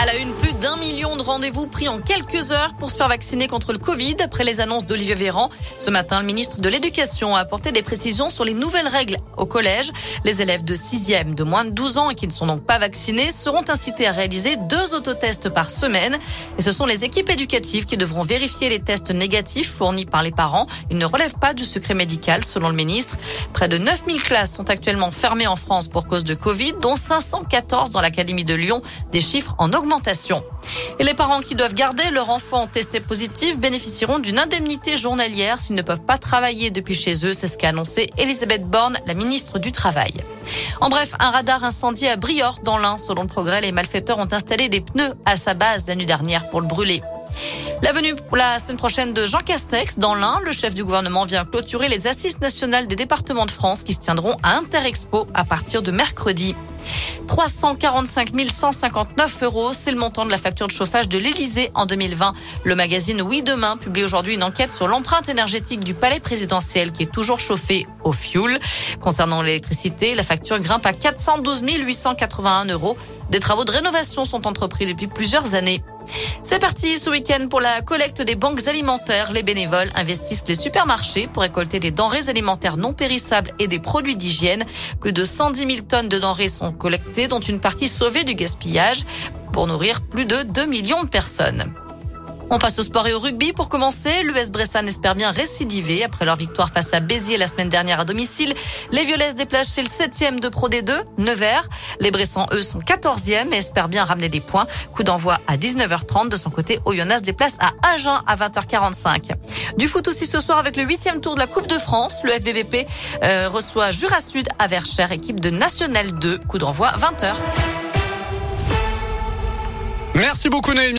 À la une, plus d'un million de rendez-vous pris en quelques heures pour se faire vacciner contre le Covid après les annonces d'Olivier Véran. Ce matin, le ministre de l'Éducation a apporté des précisions sur les nouvelles règles au collège. Les élèves de 6e de moins de 12 ans et qui ne sont donc pas vaccinés seront incités à réaliser deux autotests par semaine. Et ce sont les équipes éducatives qui devront vérifier les tests négatifs fournis par les parents. Ils ne relèvent pas du secret médical, selon le ministre. Près de 9000 classes sont actuellement fermées en France pour cause de Covid, dont 514 dans l'Académie de Lyon. Des chiffres en augmentation et les parents qui doivent garder leur enfant testé positif bénéficieront d'une indemnité journalière s'ils ne peuvent pas travailler depuis chez eux. C'est ce qu'a annoncé Elisabeth Borne, la ministre du Travail. En bref, un radar incendie à Briord dans l'Ain. Selon le progrès, les malfaiteurs ont installé des pneus à sa base la nuit dernière pour le brûler. La venue la semaine prochaine de Jean Castex dans l'Ain, le chef du gouvernement vient clôturer les assises nationales des départements de France qui se tiendront à Interexpo à partir de mercredi. 345 159 euros, c'est le montant de la facture de chauffage de l'Elysée en 2020. Le magazine Oui Demain publie aujourd'hui une enquête sur l'empreinte énergétique du palais présidentiel qui est toujours chauffé au fioul. Concernant l'électricité, la facture grimpe à 412 881 euros. Des travaux de rénovation sont entrepris depuis plusieurs années. C'est parti ce week-end pour la collecte des banques alimentaires. Les bénévoles investissent les supermarchés pour récolter des denrées alimentaires non périssables et des produits d'hygiène. Plus de 110 000 tonnes de denrées sont collectées, dont une partie sauvée du gaspillage pour nourrir plus de 2 millions de personnes. On passe au sport et au rugby. Pour commencer, l'US Bressan espère bien récidiver après leur victoire face à Béziers la semaine dernière à domicile. Les Violets se déplacent chez le 7e de Pro D2, Nevers. Les Bressans, eux, sont 14e et espèrent bien ramener des points. Coup d'envoi à 19h30. De son côté, Oyonnax se déplace à Agen à 20h45. Du foot aussi ce soir avec le 8e tour de la Coupe de France. Le FBBP euh, reçoit Jura Sud à Verchères, équipe de National 2. Coup d'envoi 20h. Merci beaucoup Noémie.